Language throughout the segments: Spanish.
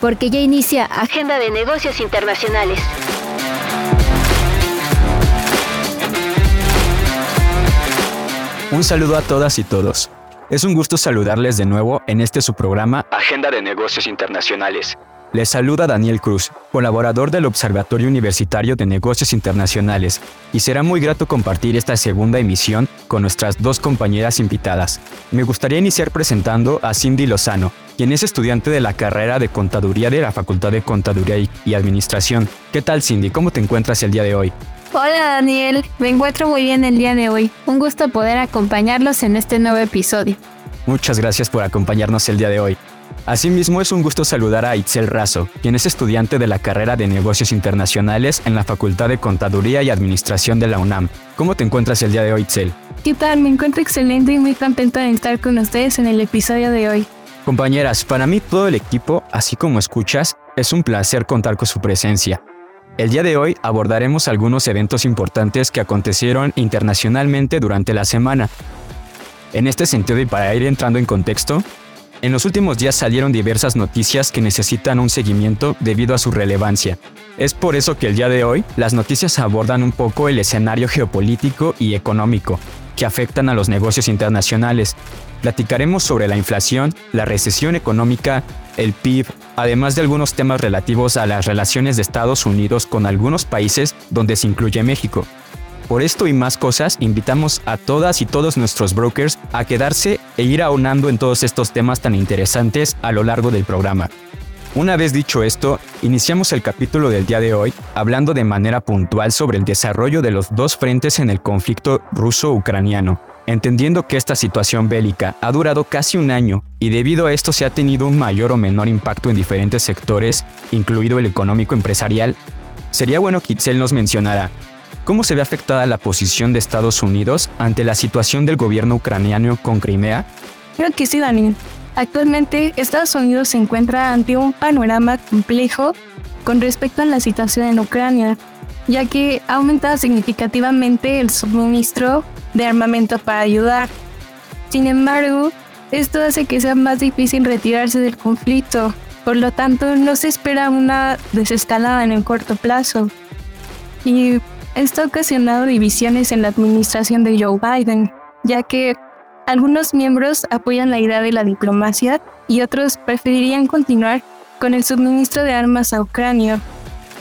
porque ya inicia Agenda de Negocios Internacionales. Un saludo a todas y todos. Es un gusto saludarles de nuevo en este su programa Agenda de Negocios Internacionales. Les saluda Daniel Cruz, colaborador del Observatorio Universitario de Negocios Internacionales, y será muy grato compartir esta segunda emisión con nuestras dos compañeras invitadas. Me gustaría iniciar presentando a Cindy Lozano, quien es estudiante de la carrera de Contaduría de la Facultad de Contaduría y Administración. ¿Qué tal Cindy? ¿Cómo te encuentras el día de hoy? Hola Daniel, me encuentro muy bien el día de hoy. Un gusto poder acompañarlos en este nuevo episodio. Muchas gracias por acompañarnos el día de hoy. Asimismo, es un gusto saludar a Itzel Razo, quien es estudiante de la carrera de Negocios Internacionales en la Facultad de Contaduría y Administración de la UNAM. ¿Cómo te encuentras el día de hoy, Itzel? ¿Qué tal? Me encuentro excelente y muy contenta de estar con ustedes en el episodio de hoy. Compañeras, para mí todo el equipo, así como escuchas, es un placer contar con su presencia. El día de hoy abordaremos algunos eventos importantes que acontecieron internacionalmente durante la semana. En este sentido y para ir entrando en contexto, en los últimos días salieron diversas noticias que necesitan un seguimiento debido a su relevancia. Es por eso que el día de hoy las noticias abordan un poco el escenario geopolítico y económico que afectan a los negocios internacionales. Platicaremos sobre la inflación, la recesión económica, el PIB, además de algunos temas relativos a las relaciones de Estados Unidos con algunos países donde se incluye México. Por esto y más cosas, invitamos a todas y todos nuestros brokers a quedarse e ir aunando en todos estos temas tan interesantes a lo largo del programa. Una vez dicho esto, iniciamos el capítulo del día de hoy hablando de manera puntual sobre el desarrollo de los dos frentes en el conflicto ruso-ucraniano, entendiendo que esta situación bélica ha durado casi un año y debido a esto se ha tenido un mayor o menor impacto en diferentes sectores, incluido el económico empresarial. Sería bueno que Itzel nos mencionara ¿Cómo se ve afectada la posición de Estados Unidos ante la situación del gobierno ucraniano con Crimea? Creo que sí, Daniel. Actualmente, Estados Unidos se encuentra ante un panorama complejo con respecto a la situación en Ucrania, ya que ha aumentado significativamente el suministro de armamento para ayudar. Sin embargo, esto hace que sea más difícil retirarse del conflicto, por lo tanto no se espera una desescalada en el corto plazo. Y esto ha ocasionado divisiones en la administración de Joe Biden, ya que algunos miembros apoyan la idea de la diplomacia y otros preferirían continuar con el suministro de armas a Ucrania.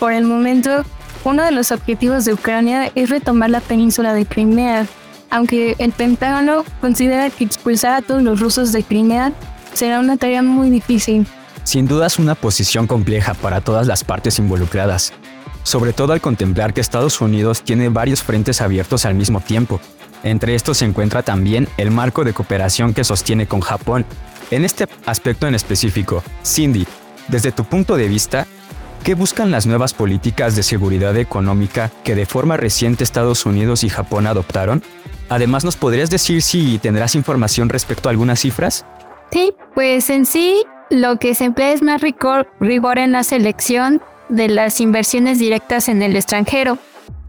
Por el momento, uno de los objetivos de Ucrania es retomar la península de Crimea, aunque el Pentágono considera que expulsar a todos los rusos de Crimea será una tarea muy difícil. Sin duda es una posición compleja para todas las partes involucradas, sobre todo al contemplar que Estados Unidos tiene varios frentes abiertos al mismo tiempo. Entre estos se encuentra también el marco de cooperación que sostiene con Japón. En este aspecto en específico, Cindy, desde tu punto de vista, ¿qué buscan las nuevas políticas de seguridad económica que de forma reciente Estados Unidos y Japón adoptaron? Además, ¿nos podrías decir si tendrás información respecto a algunas cifras? Sí, pues en sí, lo que se emplea es más rigor, rigor en la selección de las inversiones directas en el extranjero,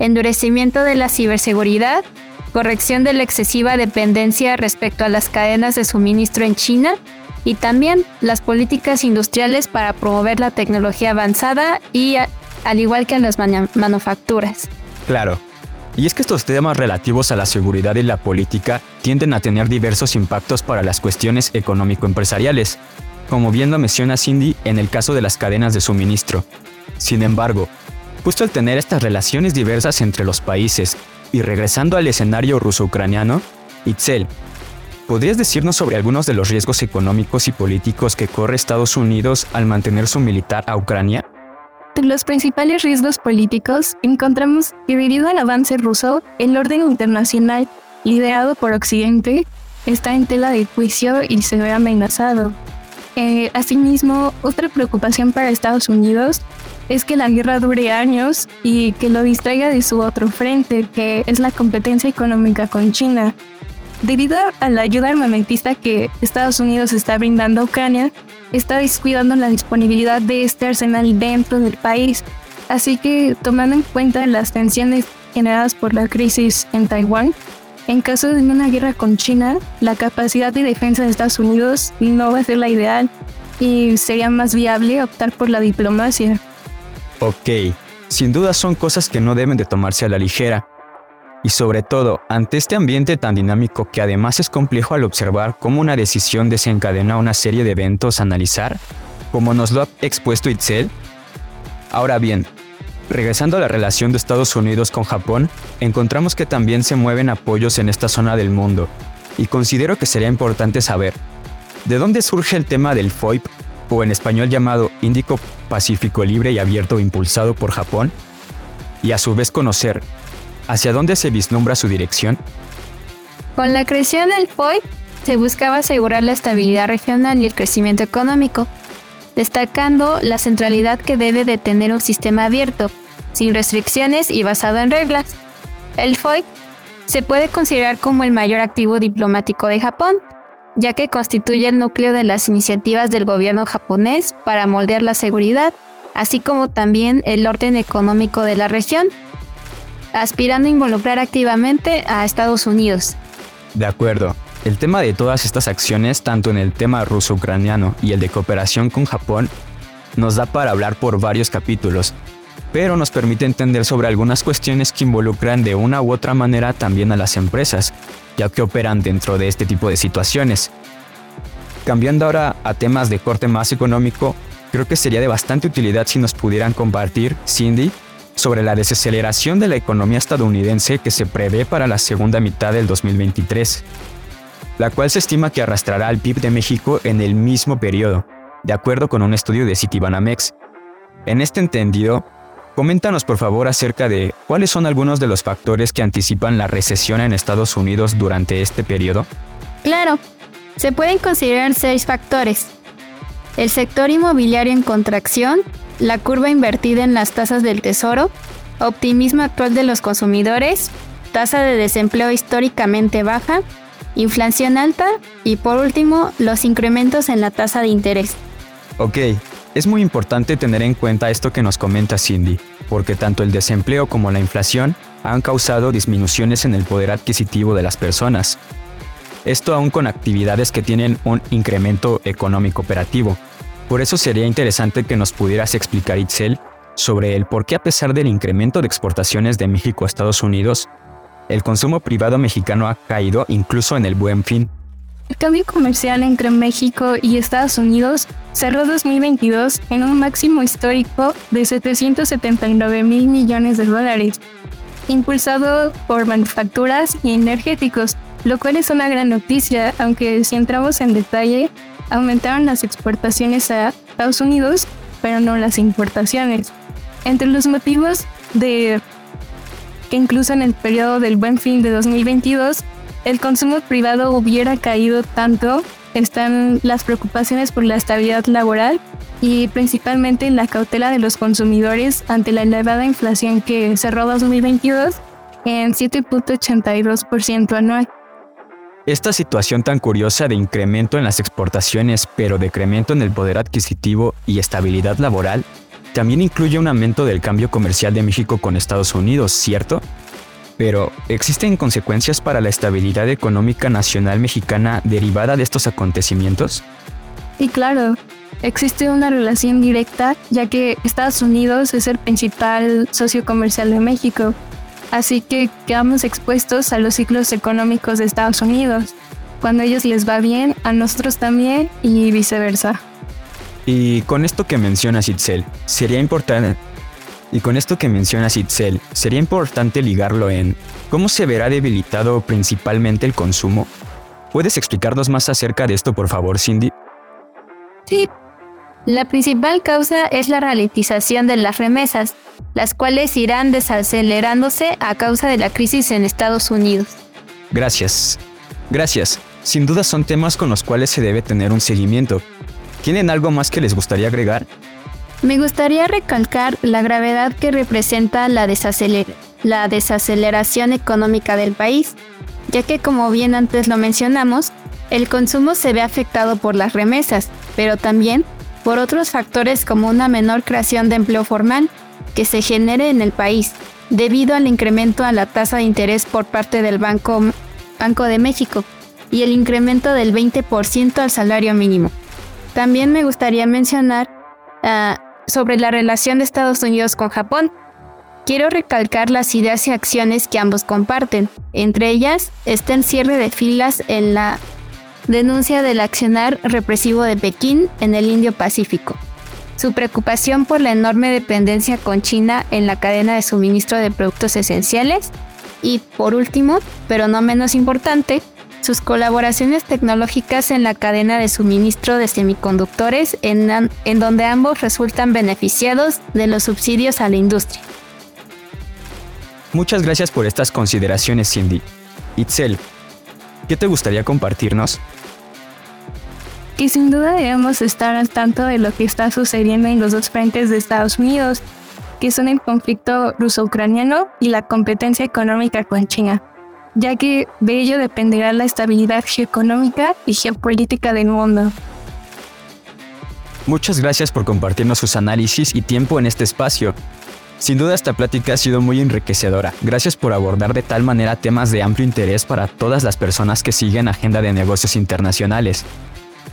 endurecimiento de la ciberseguridad, corrección de la excesiva dependencia respecto a las cadenas de suministro en China y también las políticas industriales para promover la tecnología avanzada y al igual que las manufacturas. Claro. Y es que estos temas relativos a la seguridad y la política tienden a tener diversos impactos para las cuestiones económico-empresariales, como bien lo menciona Cindy en el caso de las cadenas de suministro, sin embargo, justo al tener estas relaciones diversas entre los países y regresando al escenario ruso-ucraniano, Itzel, ¿podrías decirnos sobre algunos de los riesgos económicos y políticos que corre Estados Unidos al mantener su militar a Ucrania? los principales riesgos políticos encontramos que debido al avance ruso, el orden internacional liderado por Occidente está en tela de juicio y se ve amenazado. Eh, asimismo, otra preocupación para Estados Unidos es que la guerra dure años y que lo distraiga de su otro frente, que es la competencia económica con China. Debido a la ayuda armamentista que Estados Unidos está brindando a Ucrania, está descuidando la disponibilidad de este arsenal dentro del país. Así que, tomando en cuenta las tensiones generadas por la crisis en Taiwán, en caso de una guerra con China, la capacidad de defensa de Estados Unidos no va a ser la ideal y sería más viable optar por la diplomacia. Ok, sin duda son cosas que no deben de tomarse a la ligera. Y sobre todo, ante este ambiente tan dinámico que además es complejo al observar cómo una decisión desencadena una serie de eventos a analizar, como nos lo ha expuesto Itzel. Ahora bien, Regresando a la relación de Estados Unidos con Japón, encontramos que también se mueven apoyos en esta zona del mundo, y considero que sería importante saber, ¿de dónde surge el tema del FOIP, o en español llamado Índico Pacífico Libre y Abierto impulsado por Japón? Y a su vez conocer, ¿hacia dónde se vislumbra su dirección? Con la creación del FOIP, se buscaba asegurar la estabilidad regional y el crecimiento económico, destacando la centralidad que debe de tener un sistema abierto, sin restricciones y basado en reglas. El FOIP se puede considerar como el mayor activo diplomático de Japón, ya que constituye el núcleo de las iniciativas del gobierno japonés para moldear la seguridad, así como también el orden económico de la región, aspirando a involucrar activamente a Estados Unidos. De acuerdo. El tema de todas estas acciones, tanto en el tema ruso-ucraniano y el de cooperación con Japón, nos da para hablar por varios capítulos, pero nos permite entender sobre algunas cuestiones que involucran de una u otra manera también a las empresas, ya que operan dentro de este tipo de situaciones. Cambiando ahora a temas de corte más económico, creo que sería de bastante utilidad si nos pudieran compartir, Cindy, sobre la desaceleración de la economía estadounidense que se prevé para la segunda mitad del 2023 la cual se estima que arrastrará al PIB de México en el mismo periodo, de acuerdo con un estudio de Citibanamex. En este entendido, coméntanos por favor acerca de cuáles son algunos de los factores que anticipan la recesión en Estados Unidos durante este periodo. Claro, se pueden considerar seis factores. El sector inmobiliario en contracción, la curva invertida en las tasas del tesoro, optimismo actual de los consumidores, tasa de desempleo históricamente baja, inflación alta y por último los incrementos en la tasa de interés. Ok, es muy importante tener en cuenta esto que nos comenta Cindy, porque tanto el desempleo como la inflación han causado disminuciones en el poder adquisitivo de las personas. Esto aún con actividades que tienen un incremento económico operativo. Por eso sería interesante que nos pudieras explicar, Itzel, sobre el por qué a pesar del incremento de exportaciones de México a Estados Unidos, el consumo privado mexicano ha caído incluso en el buen fin. El cambio comercial entre México y Estados Unidos cerró 2022 en un máximo histórico de 779 mil millones de dólares, impulsado por manufacturas y energéticos, lo cual es una gran noticia, aunque si entramos en detalle, aumentaron las exportaciones a Estados Unidos, pero no las importaciones. Entre los motivos de que incluso en el periodo del buen fin de 2022 el consumo privado hubiera caído tanto, están las preocupaciones por la estabilidad laboral y principalmente la cautela de los consumidores ante la elevada inflación que cerró 2022 en 7.82% anual. Esta situación tan curiosa de incremento en las exportaciones pero decremento en el poder adquisitivo y estabilidad laboral también incluye un aumento del cambio comercial de México con Estados Unidos, ¿cierto? Pero, ¿existen consecuencias para la estabilidad económica nacional mexicana derivada de estos acontecimientos? Y claro, existe una relación directa ya que Estados Unidos es el principal socio comercial de México, así que quedamos expuestos a los ciclos económicos de Estados Unidos. Cuando a ellos les va bien, a nosotros también y viceversa. Y con esto que mencionas Itzel, sería importante y con esto que mencionas Itzel, sería importante ligarlo en cómo se verá debilitado principalmente el consumo. ¿Puedes explicarnos más acerca de esto, por favor, Cindy? Sí. La principal causa es la ralentización de las remesas, las cuales irán desacelerándose a causa de la crisis en Estados Unidos. Gracias. Gracias. Sin duda son temas con los cuales se debe tener un seguimiento, ¿Tienen algo más que les gustaría agregar? Me gustaría recalcar la gravedad que representa la, la desaceleración económica del país, ya que como bien antes lo mencionamos, el consumo se ve afectado por las remesas, pero también por otros factores como una menor creación de empleo formal que se genere en el país, debido al incremento a la tasa de interés por parte del Banco, Banco de México y el incremento del 20% al salario mínimo. También me gustaría mencionar uh, sobre la relación de Estados Unidos con Japón. Quiero recalcar las ideas y acciones que ambos comparten. Entre ellas está el cierre de filas en la denuncia del accionar represivo de Pekín en el Indio-Pacífico. Su preocupación por la enorme dependencia con China en la cadena de suministro de productos esenciales. Y por último, pero no menos importante, sus colaboraciones tecnológicas en la cadena de suministro de semiconductores en, en donde ambos resultan beneficiados de los subsidios a la industria. Muchas gracias por estas consideraciones, Cindy. Itzel, ¿qué te gustaría compartirnos? Que sin duda debemos estar al tanto de lo que está sucediendo en los dos frentes de Estados Unidos, que son el conflicto ruso-ucraniano y la competencia económica con China ya que de ello dependerá la estabilidad geoeconómica y geopolítica del mundo. Muchas gracias por compartirnos sus análisis y tiempo en este espacio. Sin duda esta plática ha sido muy enriquecedora. Gracias por abordar de tal manera temas de amplio interés para todas las personas que siguen Agenda de Negocios Internacionales.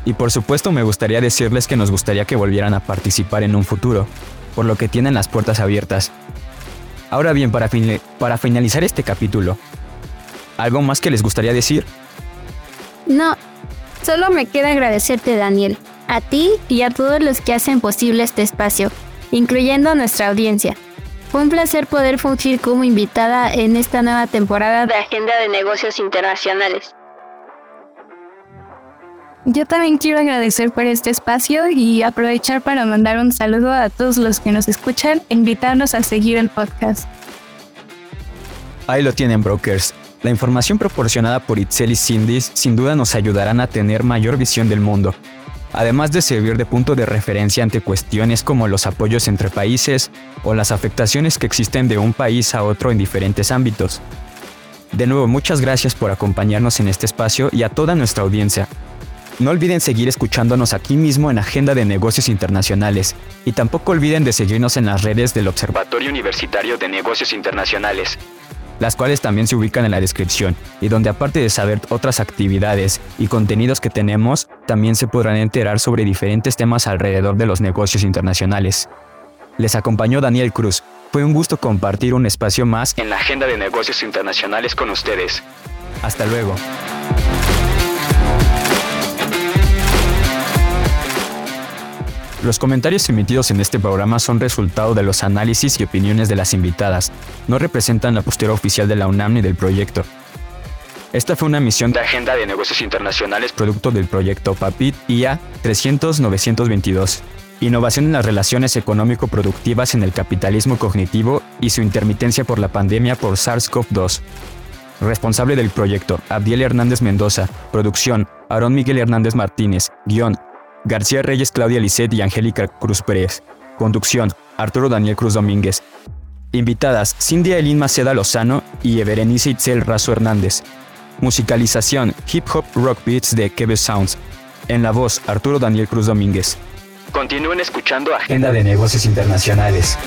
Y por supuesto me gustaría decirles que nos gustaría que volvieran a participar en un futuro, por lo que tienen las puertas abiertas. Ahora bien, para, para finalizar este capítulo, ¿Algo más que les gustaría decir? No, solo me queda agradecerte Daniel, a ti y a todos los que hacen posible este espacio, incluyendo a nuestra audiencia. Fue un placer poder fungir como invitada en esta nueva temporada de Agenda de Negocios Internacionales. Yo también quiero agradecer por este espacio y aprovechar para mandar un saludo a todos los que nos escuchan e invitarnos a seguir el podcast. Ahí lo tienen, brokers. La información proporcionada por Itzel y Cindy sin duda nos ayudarán a tener mayor visión del mundo, además de servir de punto de referencia ante cuestiones como los apoyos entre países o las afectaciones que existen de un país a otro en diferentes ámbitos. De nuevo, muchas gracias por acompañarnos en este espacio y a toda nuestra audiencia. No olviden seguir escuchándonos aquí mismo en Agenda de Negocios Internacionales y tampoco olviden de seguirnos en las redes del Observatorio Universitario de Negocios Internacionales las cuales también se ubican en la descripción y donde aparte de saber otras actividades y contenidos que tenemos, también se podrán enterar sobre diferentes temas alrededor de los negocios internacionales. Les acompañó Daniel Cruz. Fue un gusto compartir un espacio más en la agenda de negocios internacionales con ustedes. Hasta luego. Los comentarios emitidos en este programa son resultado de los análisis y opiniones de las invitadas. No representan la postura oficial de la UNAM ni del proyecto. Esta fue una misión de Agenda de Negocios Internacionales producto del proyecto PAPIT IA 300-922. Innovación en las relaciones económico-productivas en el capitalismo cognitivo y su intermitencia por la pandemia por SARS-CoV-2. Responsable del proyecto, Abdiel Hernández Mendoza. Producción, Aarón Miguel Hernández Martínez. Guión, García Reyes, Claudia Lisset y Angélica Cruz Pérez. Conducción, Arturo Daniel Cruz Domínguez. Invitadas, Cindy Elín Maceda Lozano y Everenice Itzel Razo Hernández. Musicalización, Hip Hop Rock Beats de Kebe Sounds. En la voz, Arturo Daniel Cruz Domínguez. Continúen escuchando Agenda de Negocios Internacionales.